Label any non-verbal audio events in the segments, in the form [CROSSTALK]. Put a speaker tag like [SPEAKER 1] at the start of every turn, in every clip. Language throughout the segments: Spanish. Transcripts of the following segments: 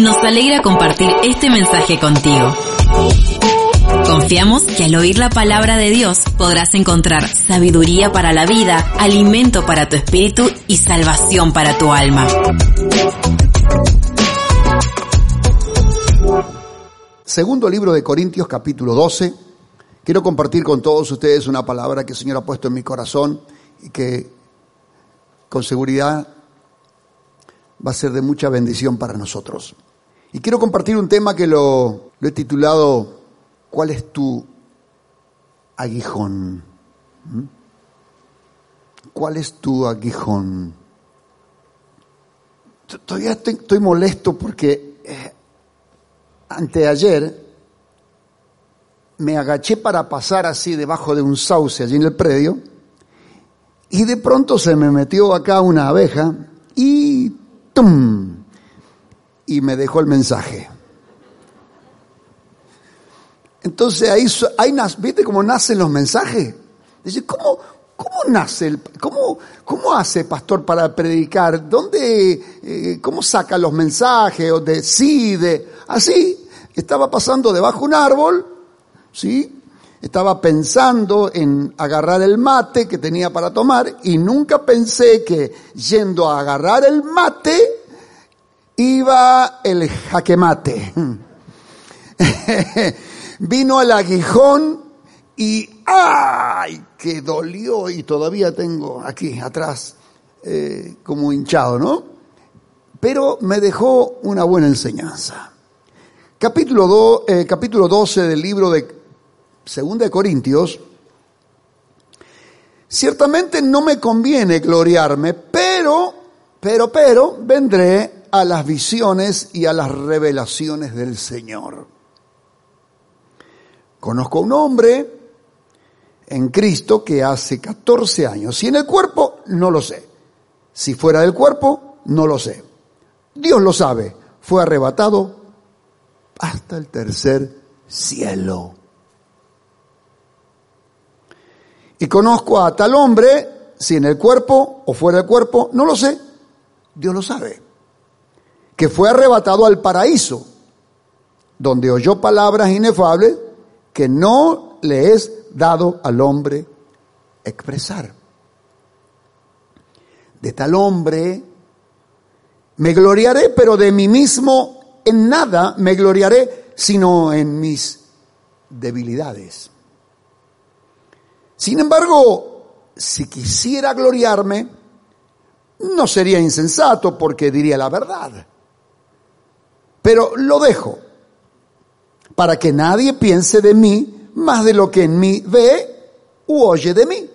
[SPEAKER 1] Nos alegra compartir este mensaje contigo. Confiamos que al oír la palabra de Dios podrás encontrar sabiduría para la vida, alimento para tu espíritu y salvación para tu alma.
[SPEAKER 2] Segundo libro de Corintios capítulo 12. Quiero compartir con todos ustedes una palabra que el Señor ha puesto en mi corazón y que con seguridad va a ser de mucha bendición para nosotros. Y quiero compartir un tema que lo, he titulado ¿Cuál es tu aguijón? ¿Mm? ¿Cuál es tu aguijón? Todavía estoy, estoy molesto porque eh, anteayer me agaché para pasar así debajo de un sauce allí en el predio y de pronto se me metió acá una abeja y ¡tum! y me dejó el mensaje. Entonces ahí, ahí ¿viste cómo nacen los mensajes? Dice, ¿cómo, cómo nace, el, cómo, cómo hace pastor para predicar? ¿Dónde, eh, cómo saca los mensajes? ¿O decide? Así, estaba pasando debajo de un árbol, ¿sí? Estaba pensando en agarrar el mate que tenía para tomar y nunca pensé que yendo a agarrar el mate iba el jaquemate. [LAUGHS] Vino el aguijón y ¡ay! que dolió y todavía tengo aquí atrás eh, como hinchado, ¿no? Pero me dejó una buena enseñanza. Capítulo, eh, capítulo 12 del libro de 2 de Corintios. Ciertamente no me conviene gloriarme, pero, pero, pero, vendré a las visiones y a las revelaciones del Señor. Conozco a un hombre en Cristo que hace 14 años, si en el cuerpo, no lo sé. Si fuera del cuerpo, no lo sé. Dios lo sabe, fue arrebatado hasta el tercer cielo. Y conozco a tal hombre, si en el cuerpo o fuera del cuerpo, no lo sé. Dios lo sabe. Que fue arrebatado al paraíso, donde oyó palabras inefables que no le es dado al hombre expresar. De tal hombre me gloriaré, pero de mí mismo en nada me gloriaré, sino en mis debilidades. Sin embargo, si quisiera gloriarme, no sería insensato porque diría la verdad. Pero lo dejo para que nadie piense de mí más de lo que en mí ve u oye de mí.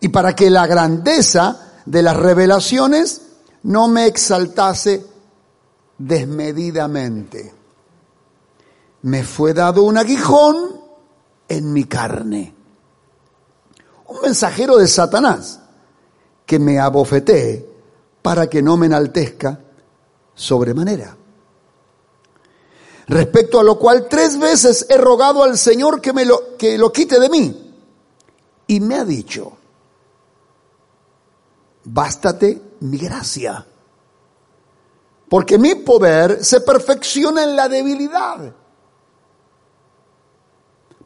[SPEAKER 2] Y para que la grandeza de las revelaciones no me exaltase desmedidamente. Me fue dado un aguijón en mi carne. Un mensajero de Satanás que me abofetee para que no me enaltezca sobremanera. Respecto a lo cual tres veces he rogado al Señor que me lo, que lo quite de mí. Y me ha dicho, bástate mi gracia. Porque mi poder se perfecciona en la debilidad.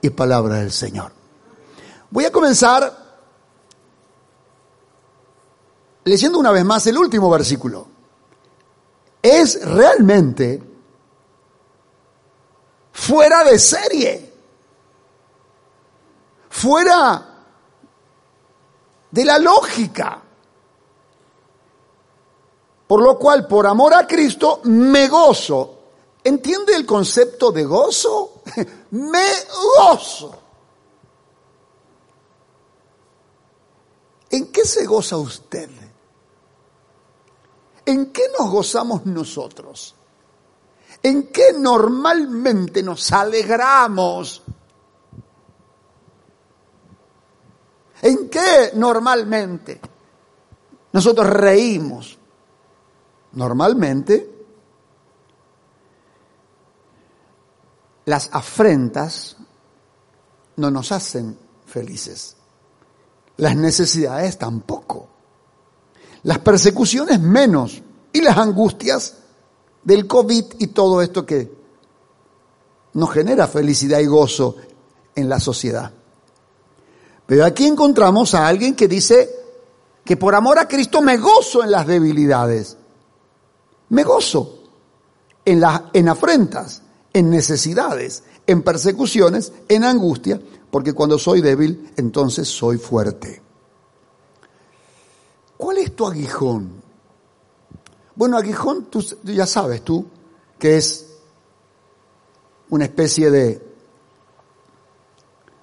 [SPEAKER 2] Y palabra del Señor. Voy a comenzar leyendo una vez más el último versículo. Es realmente fuera de serie, fuera de la lógica. Por lo cual, por amor a Cristo, me gozo. ¿Entiende el concepto de gozo? [LAUGHS] me gozo. ¿En qué se goza usted? ¿En qué nos gozamos nosotros? ¿En qué normalmente nos alegramos? ¿En qué normalmente nosotros reímos? Normalmente las afrentas no nos hacen felices. Las necesidades tampoco. Las persecuciones menos. Y las angustias del COVID y todo esto que nos genera felicidad y gozo en la sociedad. Pero aquí encontramos a alguien que dice que por amor a Cristo me gozo en las debilidades. Me gozo en, las, en afrentas, en necesidades, en persecuciones, en angustia, porque cuando soy débil, entonces soy fuerte. ¿Cuál es tu aguijón? Bueno, aguijón, tú ya sabes tú, que es una especie de,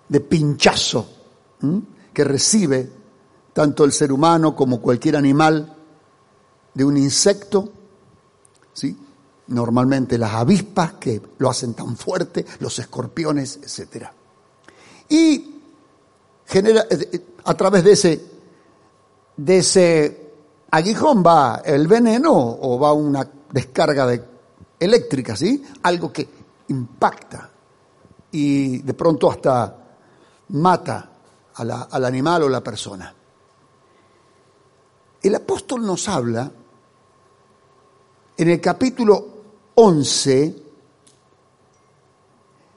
[SPEAKER 2] de pinchazo que recibe tanto el ser humano como cualquier animal de un insecto, ¿sí? Normalmente las avispas que lo hacen tan fuerte, los escorpiones, etc. Y genera, eh, eh, a través de ese, de ese aguijón va el veneno o va una descarga de, eléctrica, ¿sí? Algo que impacta y de pronto hasta mata al animal o la persona. El apóstol nos habla en el capítulo 11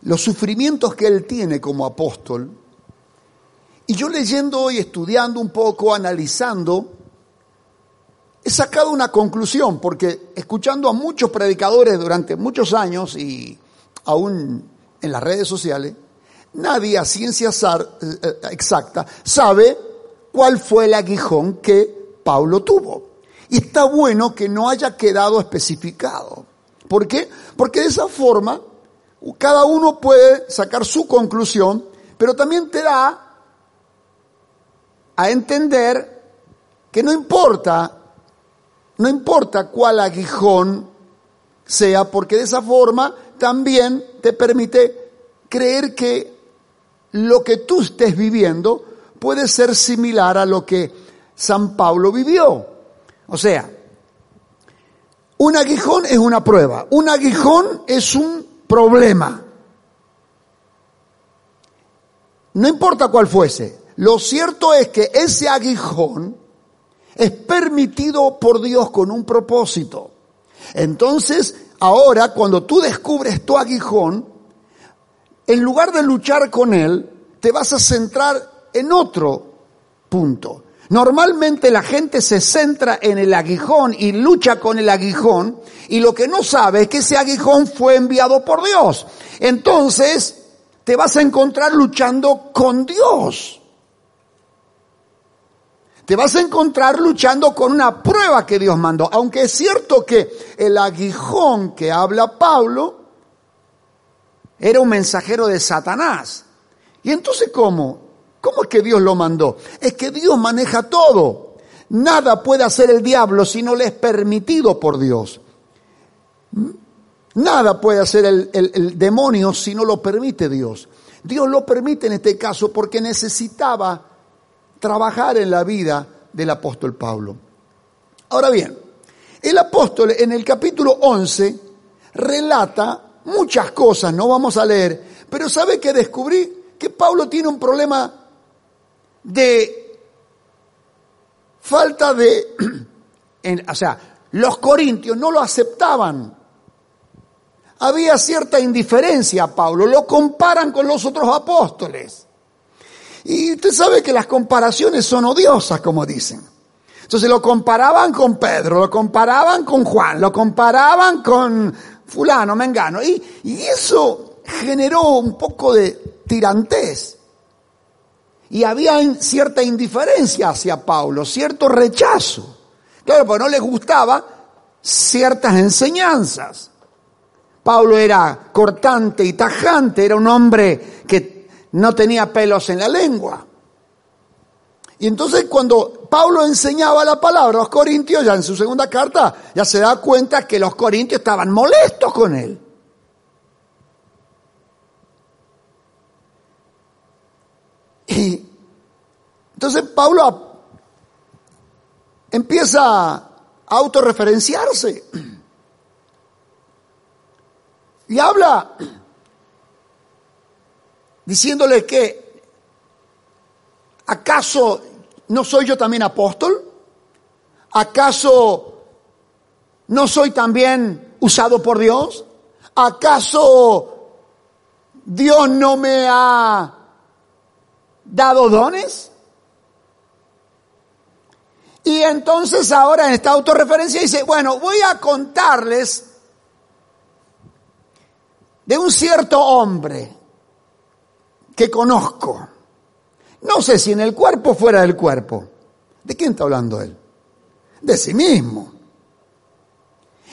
[SPEAKER 2] los sufrimientos que él tiene como apóstol. Y yo leyendo y estudiando un poco, analizando, he sacado una conclusión, porque escuchando a muchos predicadores durante muchos años y aún en las redes sociales, nadie a ciencia eh, exacta sabe cuál fue el aguijón que Pablo tuvo. Y está bueno que no haya quedado especificado. ¿Por qué? Porque de esa forma cada uno puede sacar su conclusión, pero también te da a entender que no importa, no importa cuál aguijón sea, porque de esa forma también te permite creer que lo que tú estés viviendo puede ser similar a lo que San Pablo vivió. O sea, un aguijón es una prueba, un aguijón es un problema. No importa cuál fuese, lo cierto es que ese aguijón es permitido por Dios con un propósito. Entonces, ahora cuando tú descubres tu aguijón, en lugar de luchar con él, te vas a centrar en otro punto. Normalmente la gente se centra en el aguijón y lucha con el aguijón y lo que no sabe es que ese aguijón fue enviado por Dios. Entonces te vas a encontrar luchando con Dios. Te vas a encontrar luchando con una prueba que Dios mandó. Aunque es cierto que el aguijón que habla Pablo era un mensajero de Satanás. ¿Y entonces cómo? ¿Cómo es que Dios lo mandó? Es que Dios maneja todo. Nada puede hacer el diablo si no le es permitido por Dios. ¿Mm? Nada puede hacer el, demonio si no lo permite Dios. Dios lo permite en este caso porque necesitaba trabajar en la vida del apóstol Pablo. Ahora bien, el apóstol en el capítulo 11 relata muchas cosas, no vamos a leer, pero ¿sabe que descubrí? Que Pablo tiene un problema de falta de, [CLEARS THROAT] o sea, los corintios no lo aceptaban. Había cierta indiferencia a Pablo, lo comparan con los otros apóstoles. Y usted sabe que las comparaciones son odiosas, como dicen. Entonces lo comparaban con Pedro, lo comparaban con Juan, lo comparaban con fulano, mengano. Y, y eso generó un poco de tirantez. Y había cierta indiferencia hacia Pablo, cierto rechazo. Claro, porque no les gustaba ciertas enseñanzas. Pablo era cortante y tajante, era un hombre que no tenía pelos en la lengua. Y entonces cuando Pablo enseñaba la palabra a los corintios, ya en su segunda carta, ya se da cuenta que los corintios estaban molestos con él. Y entonces Pablo empieza a autorreferenciarse y habla diciéndole que ¿Acaso no soy yo también apóstol? ¿Acaso no soy también usado por Dios? ¿Acaso Dios no me ha dado dones? Y entonces ahora en esta autorreferencia dice, bueno, voy a contarles de un cierto hombre que conozco no sé si en el cuerpo o fuera del cuerpo. ¿De quién está hablando él? De sí mismo.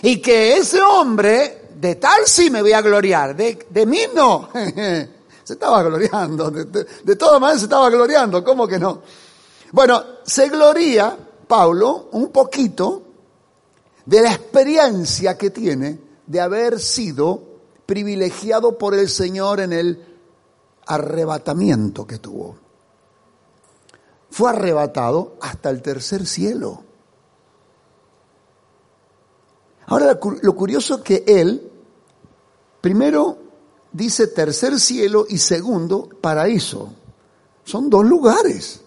[SPEAKER 2] Y que ese hombre, de tal sí me voy a gloriar, de, de mí no. [LAUGHS] se estaba gloriando, de, de todas maneras se estaba gloriando, ¿cómo que no? Bueno, se gloria Pablo un poquito de la experiencia que tiene de haber sido privilegiado por el Señor en el arrebatamiento que tuvo fue arrebatado hasta el tercer cielo. Ahora lo curioso es que él, primero dice tercer cielo y segundo paraíso. Son dos lugares.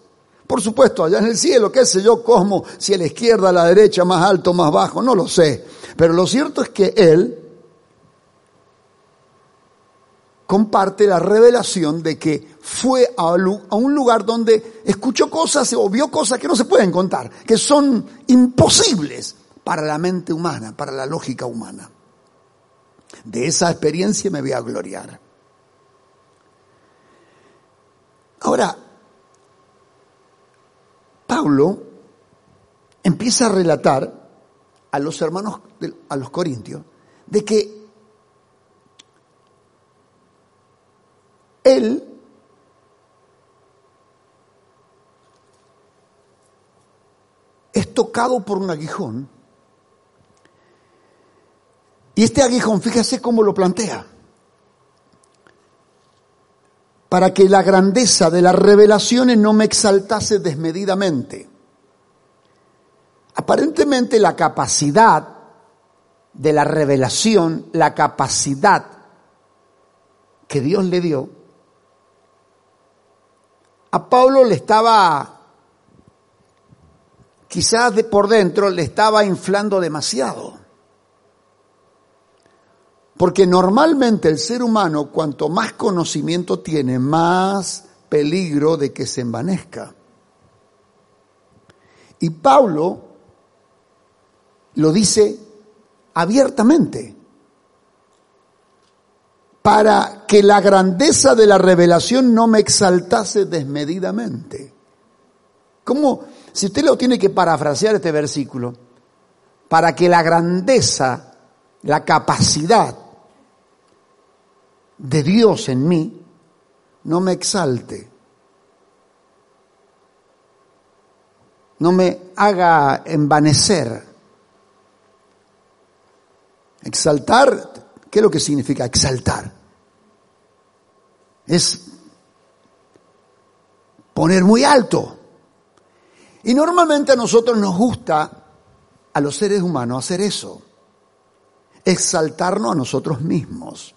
[SPEAKER 2] Por supuesto, allá en el cielo, qué sé yo, cómo, si a la izquierda, a la derecha, más alto, más bajo, no lo sé. Pero lo cierto es que él comparte la revelación de que fue a un lugar donde escuchó cosas o vio cosas que no se pueden contar, que son imposibles para la mente humana, para la lógica humana. De esa experiencia me voy a gloriar. Ahora, Pablo empieza a relatar a los hermanos, a los corintios, de que él es tocado por un aguijón. Y este aguijón, fíjese cómo lo plantea. Para que la grandeza de las revelaciones no me exaltase desmedidamente. Aparentemente la capacidad de la revelación, la capacidad que Dios le dio, a Pablo le estaba, quizás de por dentro, le estaba inflando demasiado. Porque normalmente el ser humano, cuanto más conocimiento tiene, más peligro de que se envanezca. Y Pablo lo dice abiertamente para que la grandeza de la revelación no me exaltase desmedidamente. ¿Cómo? Si usted lo tiene que parafrasear este versículo, para que la grandeza, la capacidad de Dios en mí no me exalte, no me haga envanecer. Exaltar, ¿qué es lo que significa exaltar? es poner muy alto. Y normalmente a nosotros nos gusta, a los seres humanos, hacer eso, exaltarnos a nosotros mismos.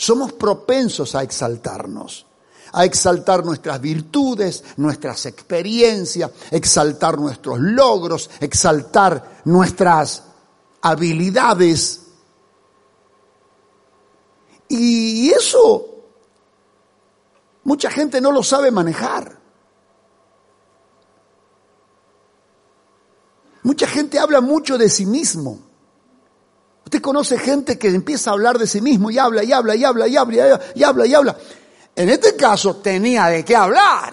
[SPEAKER 2] Somos propensos a exaltarnos, a exaltar nuestras virtudes, nuestras experiencias, exaltar nuestros logros, exaltar nuestras habilidades. Y eso Mucha gente no lo sabe manejar. Mucha gente habla mucho de sí mismo. Usted conoce gente que empieza a hablar de sí mismo y habla y habla y habla y habla y habla y habla. En este caso tenía de qué hablar.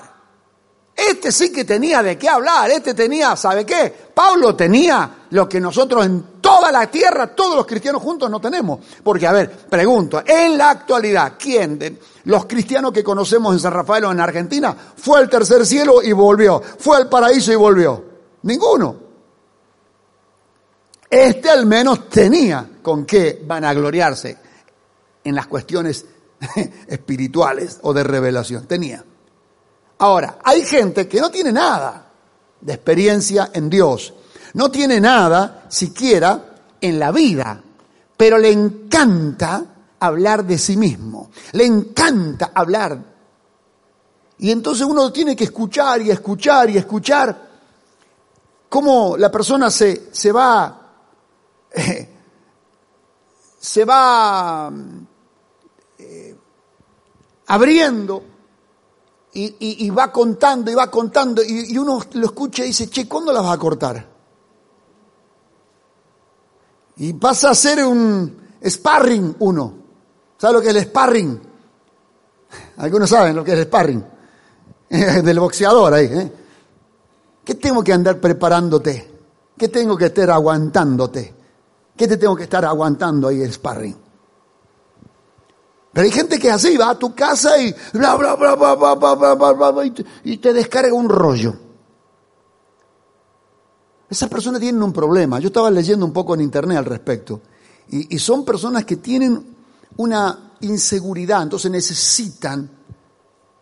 [SPEAKER 2] Este sí que tenía de qué hablar. Este tenía, ¿sabe qué? Pablo tenía lo que nosotros en toda la tierra, todos los cristianos juntos no tenemos. Porque, a ver, pregunto, en la actualidad, ¿quién de los cristianos que conocemos en San Rafael o en Argentina fue al tercer cielo y volvió? ¿Fue al paraíso y volvió? Ninguno. Este al menos tenía con qué vanagloriarse en las cuestiones [LAUGHS] espirituales o de revelación. Tenía. Ahora, hay gente que no tiene nada de experiencia en Dios, no tiene nada siquiera en la vida, pero le encanta hablar de sí mismo, le encanta hablar. Y entonces uno tiene que escuchar y escuchar y escuchar cómo la persona se, se va [LAUGHS] se va eh, abriendo y, va contando y va contando y, uno lo escucha y dice, che, ¿cuándo las va a cortar? Y pasa a ser un sparring uno. ¿Sabe lo que es el sparring? Algunos saben lo que es el sparring. [LAUGHS] Del boxeador ahí. ¿eh? ¿Qué tengo que andar preparándote? ¿Qué tengo que estar aguantándote? ¿Qué te tengo que estar aguantando ahí el sparring? Pero hay gente que así va a tu casa y bla, bla, bla, bla, bla, bla, bla, bla, y te descarga un rollo. Esas personas tienen un problema. Yo estaba leyendo un poco en internet al respecto. Y, y son personas que tienen una inseguridad, entonces necesitan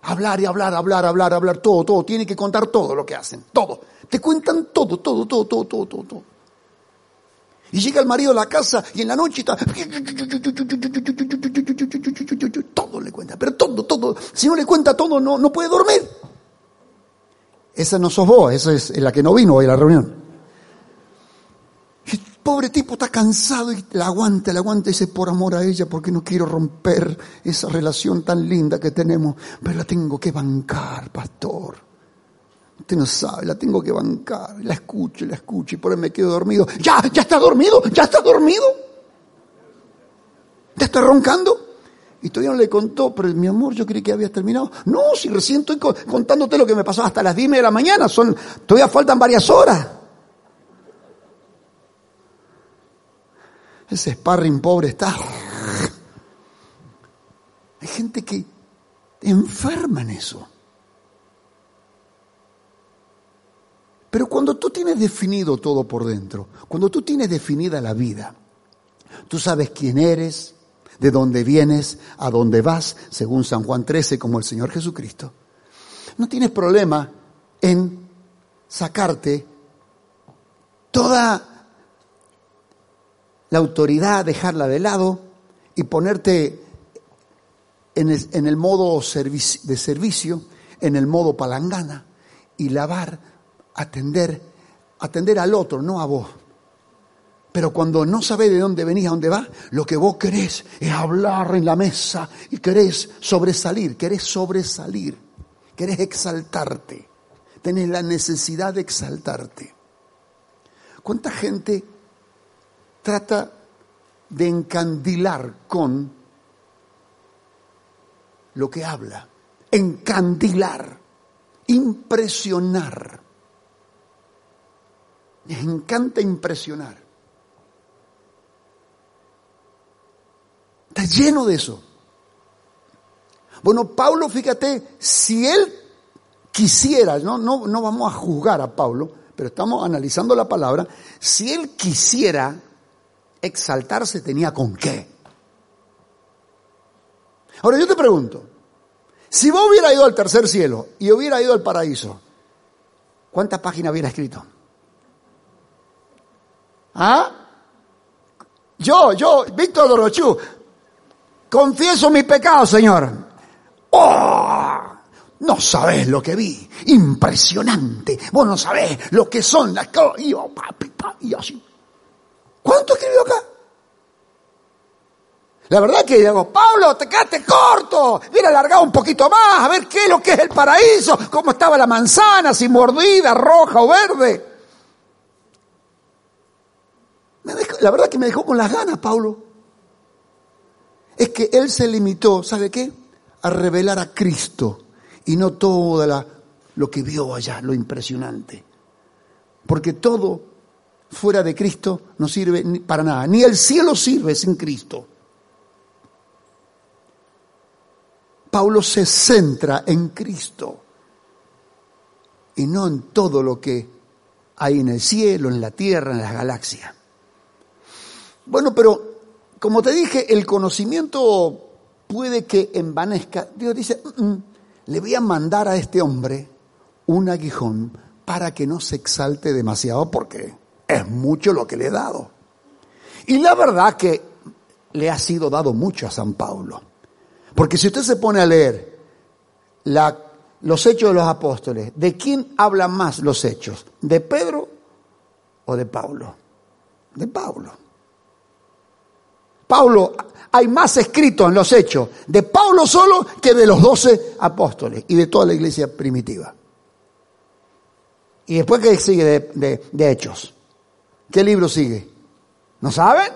[SPEAKER 2] hablar y hablar, hablar, hablar, hablar, todo, todo. Tienen que contar todo lo que hacen, todo. Te cuentan todo, todo, todo, todo, todo, todo. todo. Y llega el marido a la casa y en la noche está... Todo le cuenta, pero todo, todo. Si no le cuenta todo, no, no puede dormir. Esa no sos vos, esa es la que no vino hoy a la reunión. El pobre tipo está cansado y la aguanta, la aguanta y dice, por amor a ella, porque no quiero romper esa relación tan linda que tenemos, pero la tengo que bancar, pastor. Usted no sabe, la tengo que bancar. La escucho, la escucho y por ahí me quedo dormido. ¡Ya! ¿Ya está dormido? ¿Ya está dormido? ¿Ya está roncando? Y todavía no le contó, pero mi amor, yo creí que había terminado. No, si recién estoy contándote lo que me pasó hasta las 10 de la mañana, son, todavía faltan varias horas. Ese sparring pobre está. Hay gente que enferma en eso. Pero cuando tú tienes definido todo por dentro, cuando tú tienes definida la vida, tú sabes quién eres, de dónde vienes, a dónde vas, según San Juan 13, como el Señor Jesucristo, no tienes problema en sacarte toda la autoridad, dejarla de lado y ponerte en el, modo de servicio, en el modo palangana y lavar atender, atender al otro, no a vos. Pero cuando no sabés de dónde venís, a dónde vas, lo que vos querés es hablar en la mesa y querés sobresalir, querés sobresalir, querés exaltarte, tenés la necesidad de exaltarte. ¿Cuánta gente trata de encandilar con lo que habla? Encandilar, impresionar. Les encanta impresionar. Está lleno de eso. Bueno, Pablo, fíjate, si él quisiera, no, no, no vamos a juzgar a Pablo, pero estamos analizando la palabra, si él quisiera exaltarse, tenía con qué. Ahora yo te pregunto, si vos hubiera ido al tercer cielo y hubiera ido al paraíso, ¿cuántas páginas hubiera escrito? ¿Ah? Yo, yo, Víctor Dorochú, confieso mi pecado, Señor. ¡Oh! No sabés lo que vi. Impresionante. Vos no sabés lo que son las cosas. Y yo, papi, papi, y así. ¿Cuánto escribió acá? La verdad que digo, Pablo, te quedaste corto. Mira, alargado un poquito más, a ver qué es lo que es el paraíso, cómo estaba la manzana, si mordida, roja o verde la verdad que me dejó con las ganas, Pablo. Es que él se limitó, ¿sabe qué? A revelar a Cristo y no todo lo que vio allá, lo impresionante. Porque todo fuera de Cristo no sirve para nada. Ni el cielo sirve sin Cristo. Pablo se centra en Cristo y no en todo lo que hay en el cielo, en la tierra, en las galaxias. Bueno, pero como te dije, el conocimiento puede que envanezca. Dios dice, mm, mm, le voy a mandar a este hombre un aguijón para que no se exalte demasiado porque es mucho lo que le he dado. Y la verdad que le ha sido dado mucho a San Pablo. Porque si usted se pone a leer los hechos de los apóstoles, ¿de quién hablan más los hechos? ¿De Pedro o de Pablo? De Pablo. Pablo, hay más escrito en los hechos de Pablo solo que de los doce apóstoles y de toda la iglesia primitiva. ¿Y después qué sigue de, de hechos? ¿Qué libro sigue? ¿No saben?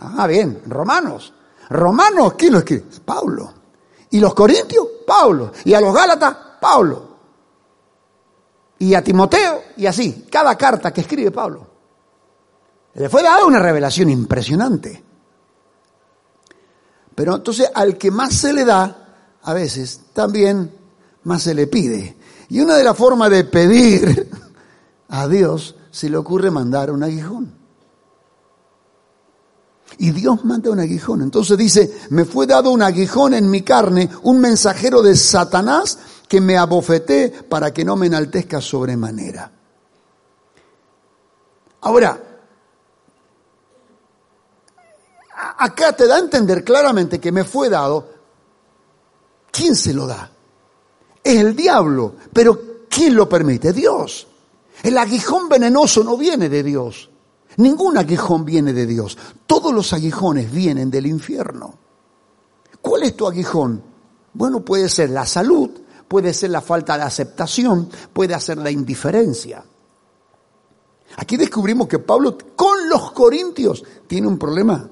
[SPEAKER 2] Ah, bien, Romanos. Romanos, ¿quién lo escribe? Pablo. ¿Y los Corintios? Pablo. ¿Y a los Gálatas? Pablo. Y a Timoteo, y así, cada carta que escribe Pablo. Le fue dada una revelación impresionante. Pero entonces al que más se le da, a veces también más se le pide. Y una de las formas de pedir a Dios se le ocurre mandar un aguijón. Y Dios manda un aguijón. Entonces dice, me fue dado un aguijón en mi carne, un mensajero de Satanás que me abofeté para que no me enaltezca sobremanera. Ahora, acá te da a entender claramente que me fue dado. ¿Quién se lo da? Es el diablo. Pero ¿quién lo permite? Dios. El aguijón venenoso no viene de Dios. Ningún aguijón viene de Dios. Todos los aguijones vienen del infierno. ¿Cuál es tu aguijón? Bueno, puede ser la salud, puede ser la falta de aceptación, puede ser la indiferencia. Aquí descubrimos que Pablo con los corintios tiene un problema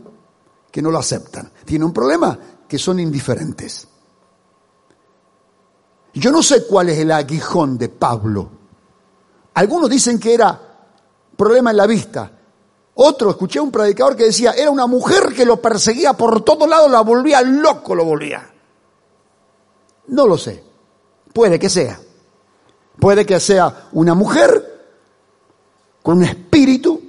[SPEAKER 2] que no lo aceptan. Tiene un problema que son indiferentes. Yo no sé cuál es el aguijón de Pablo. Algunos dicen que era problema en la vista. Otro, escuché a un predicador que decía, era una mujer que lo perseguía por todos lados, la volvía loco, lo volvía. No lo sé. Puede que sea. Puede que sea una mujer con un espíritu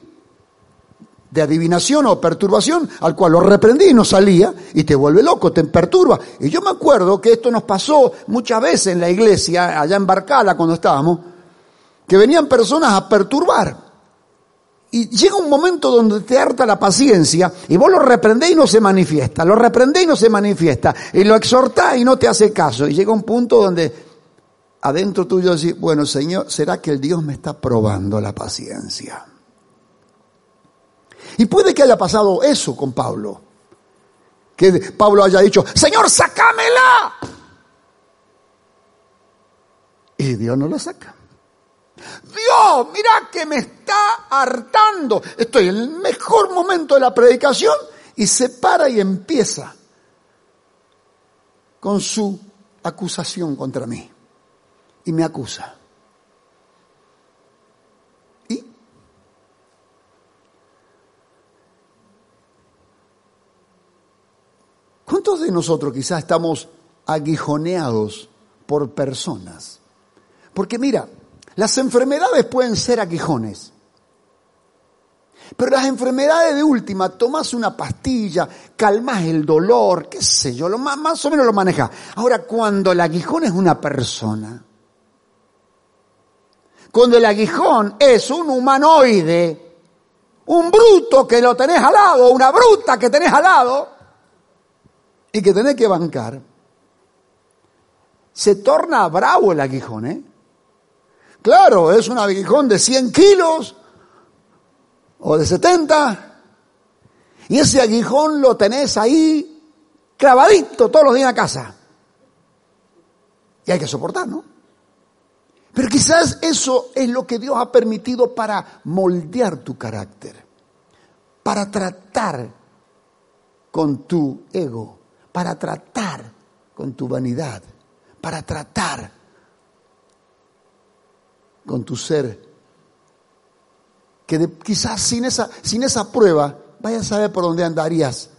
[SPEAKER 2] de adivinación o perturbación, al cual lo reprendí y no salía, y te vuelve loco, te perturba. Y yo me acuerdo que esto nos pasó muchas veces en la iglesia, allá en Barcala cuando estábamos, que venían personas a perturbar. Y llega un momento donde te harta la paciencia y vos lo reprendés y no se manifiesta, lo reprendés y no se manifiesta, y lo exhortás y no te hace caso. Y llega un punto donde adentro tuyo decís, bueno Señor, ¿será que el Dios me está probando la paciencia? Y puede que haya pasado eso con Pablo. Que Pablo haya dicho, Señor, sácamela. Y Dios no la saca. Dios, mira que me está hartando. Estoy en el mejor momento de la predicación y se para y empieza con su acusación contra mí. Y me acusa. ¿Y? ¿Cuántos de nosotros quizás estamos aguijoneados por personas? Porque mira, las enfermedades pueden ser aguijones. Pero las enfermedades de última, tomas una pastilla, calmas el dolor, qué sé yo, lo más, más o menos lo manejas. Ahora, cuando el aguijón es una persona, cuando el aguijón es un humanoide, un bruto que lo tenés al lado, una bruta que tenés al lado, y que tenés que bancar, se torna bravo el aguijón, ¿eh? Claro, es un aguijón de 100 kilos o de 70. Y ese aguijón lo tenés ahí clavadito todos los días en la casa. Y hay que soportar, ¿no? Pero quizás eso es lo que Dios ha permitido para moldear tu carácter, para tratar con tu ego, para tratar con tu vanidad, para tratar con tu ser que quizás sin esa, sin esa prueba vaya a saber por dónde andarías.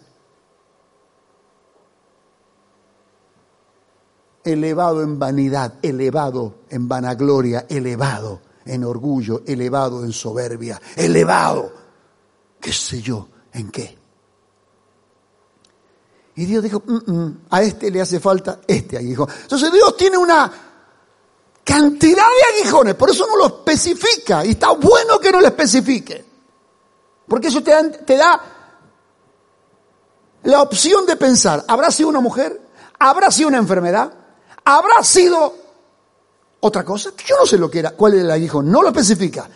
[SPEAKER 2] Elevado en vanidad, elevado en vanagloria, elevado en orgullo, elevado en soberbia, elevado, qué sé yo, en qué. Y Dios dijo, mm, mm, a este le hace falta este aguijón. Entonces Dios tiene una cantidad de aguijones, por eso no lo especifica. Y está bueno que no lo especifique. Porque eso te da, te da la opción de pensar, ¿habrá sido una mujer? ¿Habrá sido una enfermedad? ¿Habrá sido otra cosa? Yo no sé lo que era, cuál era el aguijón, no lo especifica.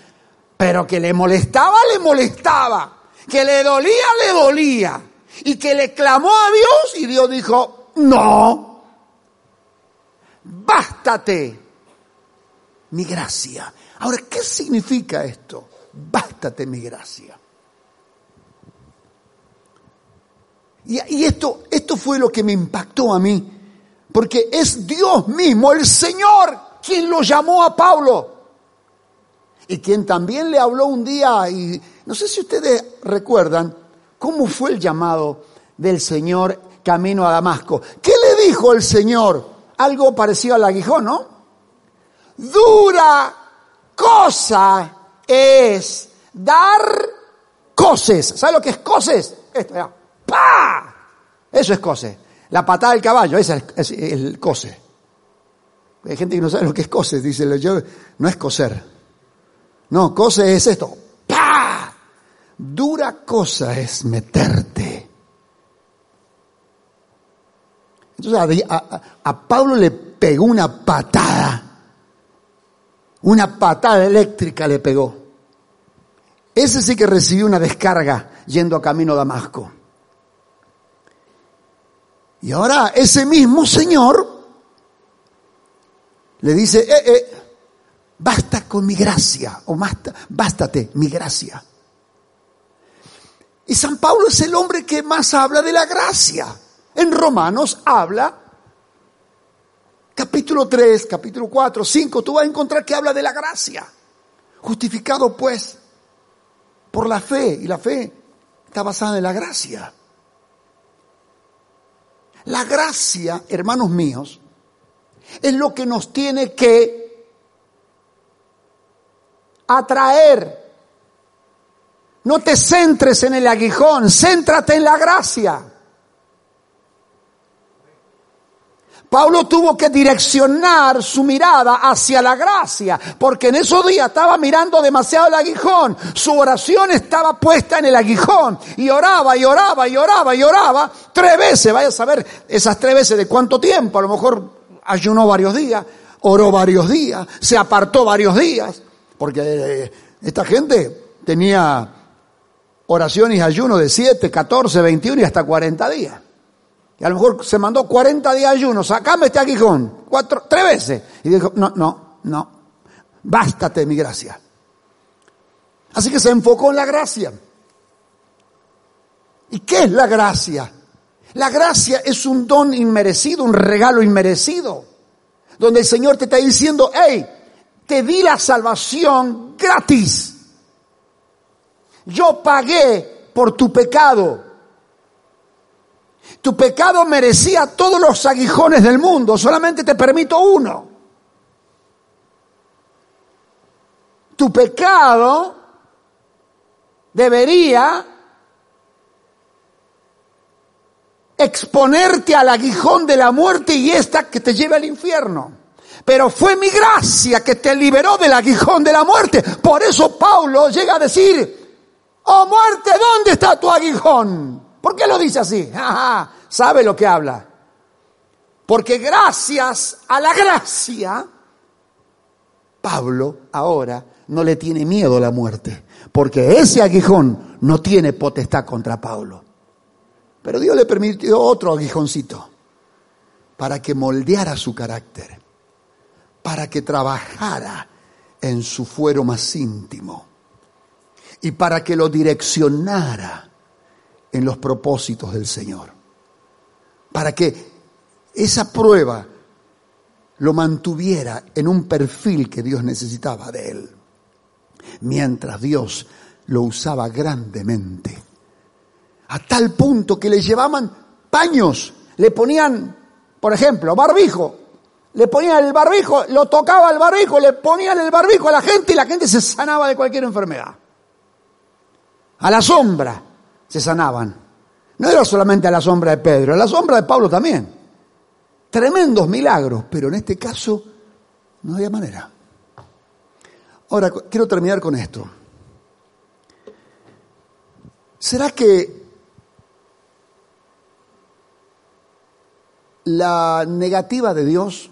[SPEAKER 2] Pero que le molestaba, le molestaba. Que le dolía, le dolía y que le clamó a Dios y Dios dijo, no, bástate mi gracia. Ahora, ¿qué significa esto? Bástate mi gracia. Y, esto, esto fue lo que me impactó a mí, porque es Dios mismo, el Señor, quien lo llamó a Pablo. Y quien también le habló un día, y no sé si ustedes recuerdan, ¿Cómo fue el llamado del Señor camino a Damasco? ¿Qué le dijo el Señor? Algo parecido al aguijón, ¿no? Dura cosa es dar coces. ¿Sabe lo que es coces? Esto, ¡Pah! Eso es coces. La patada del caballo, ese es el, coce. Hay gente que no sabe lo que es coces, dice yo, no es coser. No, coce es esto. Dura cosa es meterte. Entonces a, Pablo le pegó una patada. Una patada eléctrica le pegó. Ese sí que recibió una descarga yendo a camino a Damasco. Y ahora ese mismo Señor le dice, eh, eh, basta con mi gracia, o basta, bástate mi gracia. Y San Pablo es el hombre que más habla de la gracia. En Romanos habla, capítulo 3, capítulo 4, 5, tú vas a encontrar que habla de la gracia. Justificado pues por la fe, y la fe está basada en la gracia. La gracia, hermanos míos, es lo que nos tiene que atraer no te centres en el aguijón, céntrate en la gracia. Pablo tuvo que direccionar su mirada hacia la gracia, porque en esos días estaba mirando demasiado el aguijón. Su oración estaba puesta en el aguijón y oraba y oraba y oraba y oraba tres veces. Vaya a saber esas tres veces de cuánto tiempo. A lo mejor ayunó varios días, oró varios días, se apartó varios días, porque eh, esta gente tenía oración y ayuno de 7, 14, 21 y hasta 40 días. Y a lo mejor se mandó 40 días de ayuno, sacame este aguijón, cuatro, tres veces. Y dijo, no, no, no, bástate mi gracia. Así que se enfocó en la gracia. ¿Y qué es la gracia? La gracia es un don inmerecido, un regalo inmerecido, donde el Señor te está diciendo, hey, te di la salvación gratis. Yo pagué por tu pecado. Tu pecado merecía todos los aguijones del mundo, solamente te permito uno. Tu pecado debería exponerte al aguijón de la muerte y esta que te lleve al infierno. Pero fue mi gracia que te liberó del aguijón de la muerte. Por eso Pablo llega a decir, Oh muerte, ¿dónde está tu aguijón? ¿Por qué lo dice así? [LAUGHS] ¿Sabe lo que habla? Porque gracias a la gracia, Pablo ahora no le tiene miedo a la muerte, porque ese aguijón no tiene potestad contra Pablo. Pero Dios le permitió otro aguijoncito para que moldeara su carácter, para que trabajara en su fuero más íntimo y para que lo direccionara en los propósitos del Señor. Para que esa prueba lo mantuviera en un perfil que Dios necesitaba de él. Mientras Dios lo usaba grandemente. A tal punto que le llevaban paños, le ponían, por ejemplo, barbijo, le ponían el barbijo, lo tocaba el barbijo, le ponían el barbijo a la gente y la gente se sanaba de cualquier enfermedad. A la sombra se sanaban. No era solamente a la sombra de Pedro, a la sombra de Pablo también. Tremendos milagros, pero en este caso no había manera. Ahora, quiero terminar con esto. ¿Será que la negativa de Dios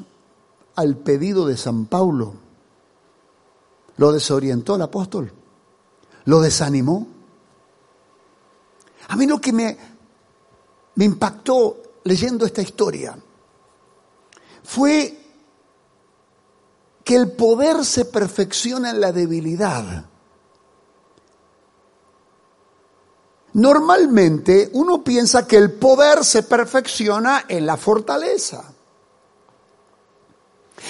[SPEAKER 2] al pedido de San Paulo lo desorientó al apóstol? ¿Lo desanimó? A mí lo que me, me impactó leyendo esta historia fue que el poder se perfecciona en la debilidad. Normalmente uno piensa que el poder se perfecciona en la fortaleza,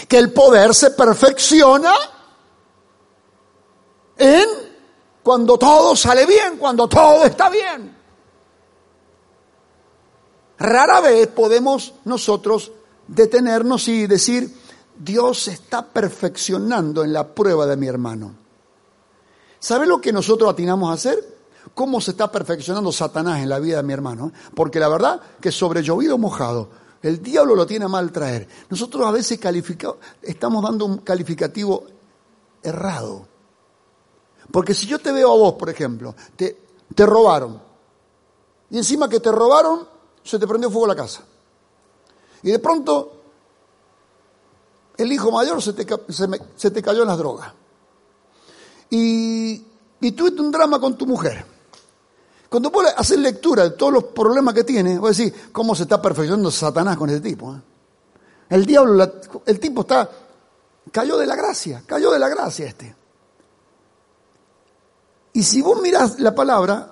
[SPEAKER 2] que el poder se perfecciona en cuando todo sale bien, cuando todo está bien. Rara vez podemos nosotros detenernos y decir, Dios está perfeccionando en la prueba de mi hermano. ¿Sabe lo que nosotros atinamos a hacer? ¿Cómo se está perfeccionando Satanás en la vida de mi hermano? Porque la verdad que sobre llovido mojado, el diablo lo tiene a mal traer. Nosotros a veces estamos dando un calificativo errado. Porque si yo te veo a vos, por ejemplo, te, te robaron, y encima que te robaron, se te prendió fuego la casa. Y de pronto el hijo mayor se te, se, te cayó en las drogas. Y, y tuviste un drama con tu mujer. Cuando vos hacer lectura de todos los problemas que tiene, voy a decir, ¿cómo se está perfeccionando Satanás con ese tipo? Eh? El diablo, el tipo está, cayó de la gracia, cayó de la gracia este. Y si vos mirás la palabra,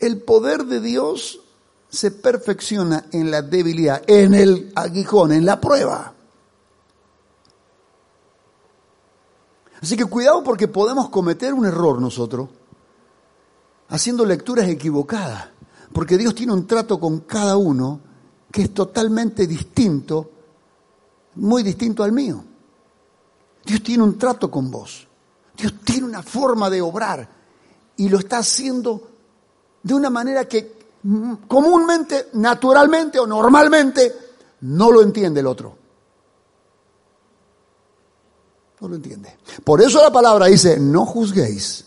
[SPEAKER 2] el poder de Dios se perfecciona en la debilidad, en el aguijón, en la prueba. Así que cuidado porque podemos cometer un error nosotros haciendo lecturas equivocadas, porque Dios tiene un trato con cada uno que es totalmente distinto, muy distinto al mío. Dios tiene un trato con vos. Dios tiene una forma de obrar y lo está haciendo de una manera que comúnmente, naturalmente o normalmente no lo entiende el otro. No lo entiende. Por eso la palabra dice, no juzguéis.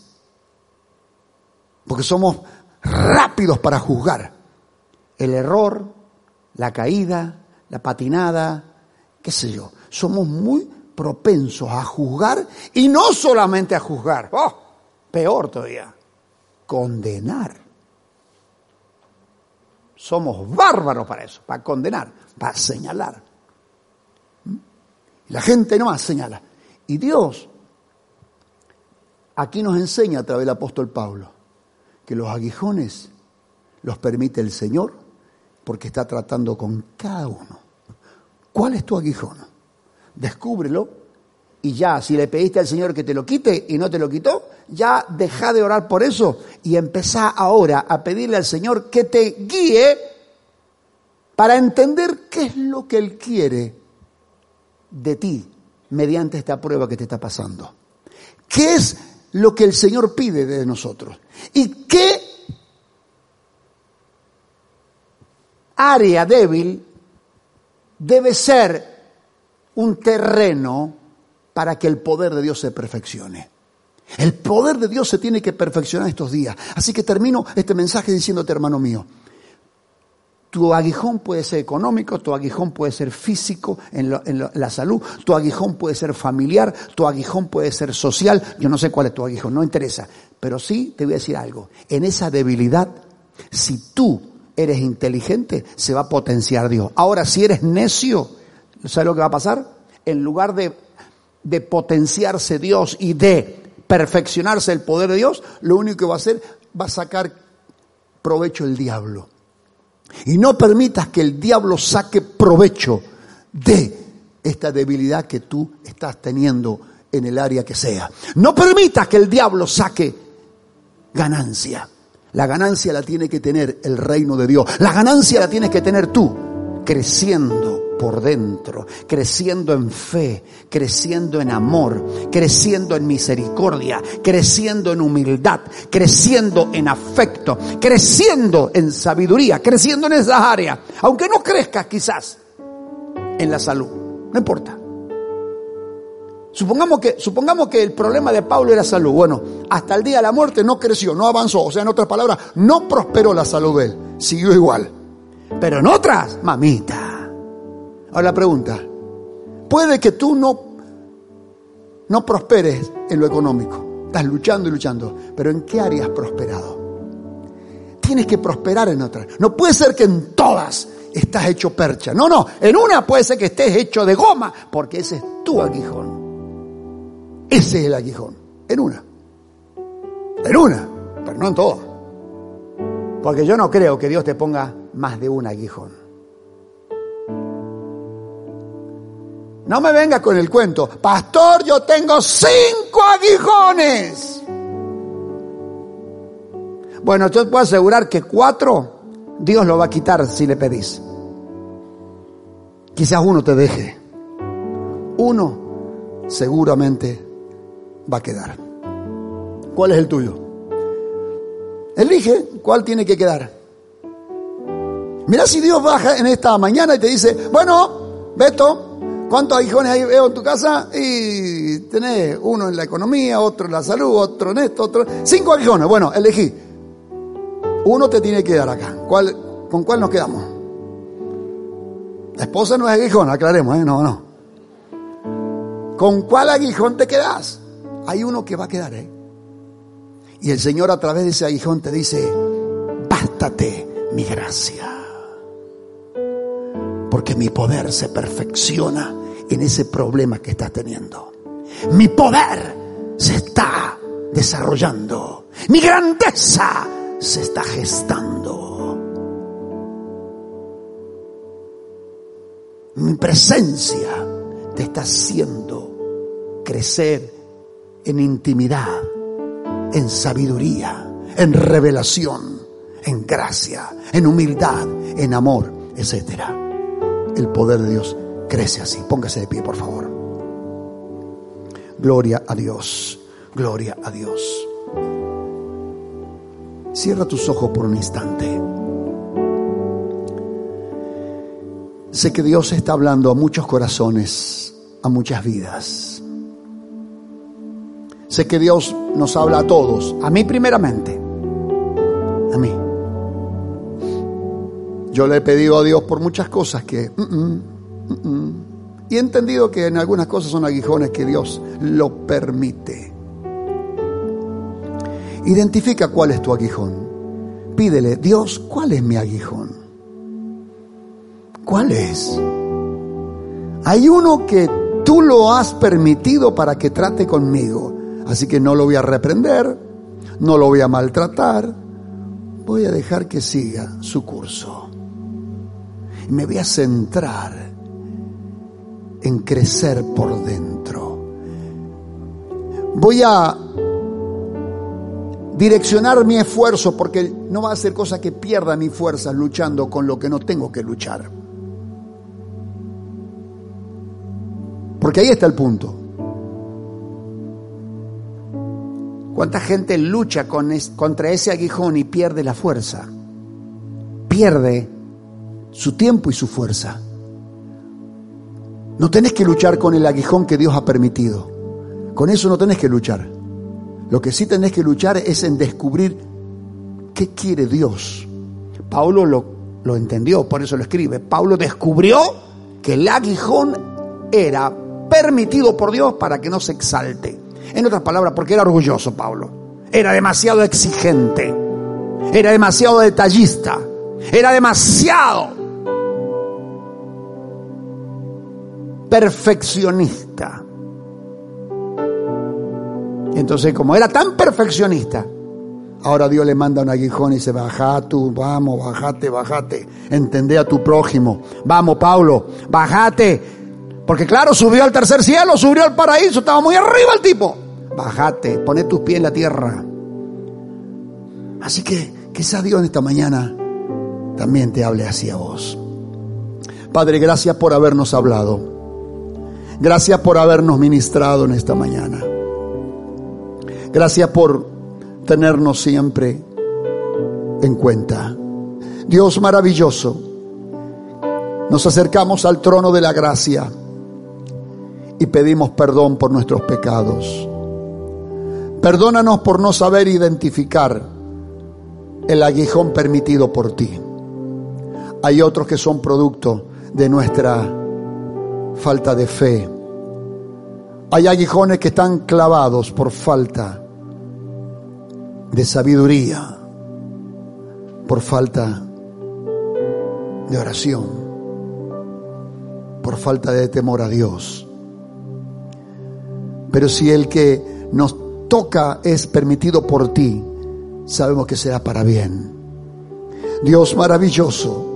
[SPEAKER 2] Porque somos rápidos para juzgar. El error, la caída, la patinada, qué sé yo. Somos muy propensos a juzgar y no solamente a juzgar, oh, peor todavía, condenar. Somos bárbaros para eso, para condenar, para señalar. ¿Mm? La gente no más señala. Y Dios aquí nos enseña a través del apóstol Pablo que los aguijones los permite el Señor porque está tratando con cada uno. ¿Cuál es tu aguijón? Descúbrelo y ya, si le pediste al Señor que te lo quite y no te lo quitó, ya deja de orar por eso y empezá ahora a pedirle al Señor que te guíe para entender qué es lo que Él quiere de ti mediante esta prueba que te está pasando. ¿Qué es lo que el Señor pide de nosotros? ¿Y qué área débil debe ser un terreno para que el poder de Dios se perfeccione? El poder de Dios se tiene que perfeccionar estos días. Así que termino este mensaje diciéndote, hermano mío, tu aguijón puede ser económico, tu aguijón puede ser físico en, la salud, tu aguijón puede ser familiar, tu aguijón puede ser social. Yo no sé cuál es tu aguijón, no interesa. Pero sí te voy a decir algo. En esa debilidad, si tú eres inteligente, se va a potenciar Dios. Ahora, si eres necio, ¿sabes lo que va a pasar? En lugar de, de potenciarse Dios y de perfeccionarse el poder de Dios, lo único que va a hacer va a sacar provecho el diablo. Y no permitas que el diablo saque provecho de esta debilidad que tú estás teniendo en el área que sea. No permitas que el diablo saque ganancia. La ganancia la tiene que tener el reino de Dios. La ganancia la tienes que tener tú, creciendo por dentro, creciendo en fe, creciendo en amor, creciendo en misericordia, creciendo en humildad, creciendo en afecto, creciendo en sabiduría, creciendo en esas áreas. Aunque no crezcas quizás en la salud, no importa. Supongamos que, supongamos que el problema de Pablo era salud. Bueno, hasta el día de la muerte no creció, no avanzó. O sea, en otras palabras, no prosperó la salud de él. Siguió igual. Pero en otras, mamita. Ahora la pregunta, puede que tú no, no prosperes en lo económico. Estás luchando y luchando. Pero ¿en qué área has prosperado? Tienes que prosperar en otras. No puede ser que en todas estás hecho percha. No, no. En una puede ser que estés hecho de goma, porque ese es tu aguijón. Ese es el aguijón. En una. En una, pero no en todas. Porque yo no creo que Dios te ponga más de un aguijón. No me vengas con el cuento, pastor, yo tengo cinco aguijones. Bueno, yo te puedo asegurar que cuatro Dios lo va a quitar si le pedís. Quizás uno te deje. Uno seguramente va a quedar. ¿Cuál es el tuyo? Elige cuál tiene que quedar. Mira si Dios baja en esta mañana y te dice, bueno, Beto, ¿cuántos aguijones hay veo en tu casa? Y tenés uno en la economía, otro en la salud, otro en esto, otro... Cinco aguijones. Bueno, elegí. Uno te tiene que dar acá. ¿Cuál, ¿Con cuál nos quedamos? La esposa no es aguijón, aclaremos, ¿eh? No, no. ¿Con cuál aguijón te quedas? hay uno que va a quedar, ¿eh? Y el Señor a través de ese aguijón te dice, bástate mi gracia. Porque mi poder se perfecciona en ese problema que estás teniendo. Mi poder se está desarrollando. Mi grandeza se está gestando. Mi presencia te está haciendo crecer en intimidad, en sabiduría, en revelación, en gracia, en humildad, en amor, etc. El poder de Dios crece así. Póngase de pie, por favor. Gloria a Dios, gloria a Dios. Cierra tus ojos por un instante. Sé que Dios está hablando a muchos corazones, a muchas vidas. Sé que Dios nos habla a todos, a mí primeramente, Yo le he pedido a Dios por muchas cosas que... Mm, mm, mm, y he entendido que en algunas cosas son aguijones que Dios lo permite. Identifica cuál es tu aguijón. Pídele, Dios, ¿cuál es mi aguijón? ¿Cuál es? Hay uno que tú lo has permitido para que trate conmigo. Así que no lo voy a reprender, no lo voy a maltratar, voy a dejar que siga su curso. Me voy a centrar en crecer por dentro. Voy a direccionar mi esfuerzo porque no va a ser cosa que pierda mi fuerza luchando con lo que no tengo que luchar. Porque ahí está el punto. ¿Cuánta gente lucha con contra ese aguijón y pierde la fuerza? Pierde su tiempo y su fuerza. No tenés que luchar con el aguijón que Dios ha permitido. Con eso no tenés que luchar. Lo que sí tenés que luchar es en descubrir qué quiere Dios. Pablo lo, lo entendió, por eso lo escribe. Pablo descubrió que el aguijón era permitido por Dios para que no se exalte. En otras palabras, porque era orgulloso Pablo. Era demasiado exigente. Era demasiado detallista. Era demasiado perfeccionista. Entonces, como era tan perfeccionista, ahora Dios le manda un aguijón y dice, baja tú, vamos, bajate, bajate, entendé a tu prójimo. Vamos, Pablo, bajate, Porque claro, subió al tercer cielo, subió al paraíso, estaba muy arriba el tipo. Bájate, pone tus pies en la tierra. Así que esa Dios en esta mañana también te hable hacia vos. Padre, gracias por habernos hablado. Gracias por habernos ministrado en esta mañana. Gracias por tenernos siempre en cuenta. Dios maravilloso, nos acercamos al trono de la gracia y pedimos perdón por nuestros pecados. Perdónanos por no saber identificar el aguijón permitido por ti. Hay otros que son producto de nuestra falta de fe. Hay aguijones que están clavados por falta de sabiduría, por falta de oración, por falta de temor a Dios. Pero si el que nos toca es permitido por ti, sabemos que será para bien. Dios maravilloso,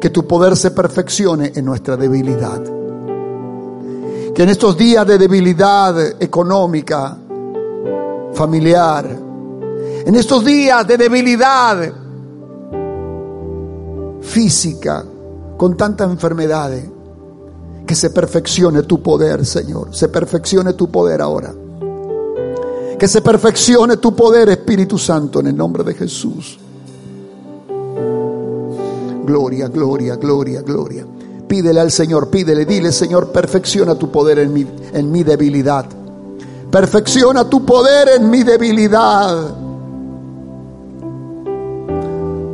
[SPEAKER 2] que tu poder se perfeccione en nuestra debilidad. Que en estos días de debilidad económica, familiar, en estos días de debilidad física, con tantas enfermedades, que se perfeccione tu poder, Señor. Se perfeccione tu poder ahora. Que se perfeccione tu poder, Espíritu Santo, en el nombre de Jesús. Gloria, gloria, gloria, gloria. Pídele al Señor, pídele, dile, Señor, perfecciona tu poder en mi, en mi debilidad. Perfecciona tu poder en mi debilidad.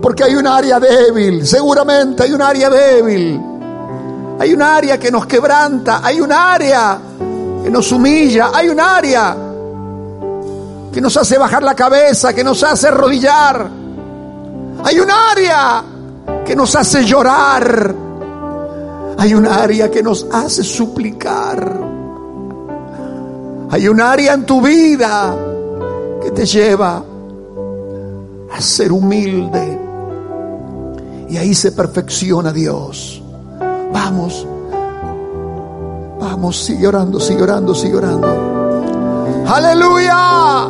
[SPEAKER 2] Porque hay un área débil, seguramente hay un área débil. Hay un área que nos quebranta, hay un área que nos humilla, hay un área que nos hace bajar la cabeza, que nos hace arrodillar. Hay un área que nos hace llorar. Hay un área que nos hace suplicar. Hay un área en tu vida que te lleva a ser humilde. Y ahí se perfecciona Dios. Vamos, vamos, sigue orando, sigue orando, sigue orando. Aleluya.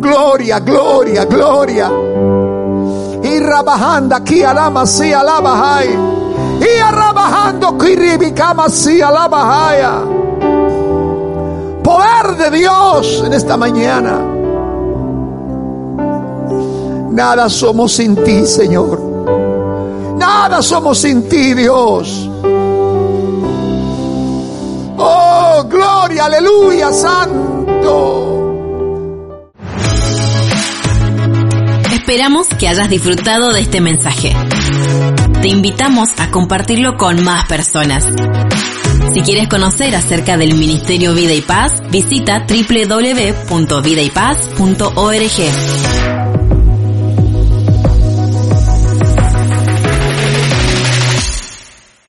[SPEAKER 2] Gloria, gloria, gloria. Y rabajando aquí alama si alaba Y arrabajando kiribikama si alaba Poder de Dios en esta mañana. Nada somos sin ti, Señor. Nada somos sin ti, Dios. Oh, gloria, aleluya, santo.
[SPEAKER 1] Esperamos que hayas disfrutado de este mensaje. Te invitamos a compartirlo con más personas. Si quieres conocer acerca del Ministerio Vida y Paz, visita www.vidaypaz.org.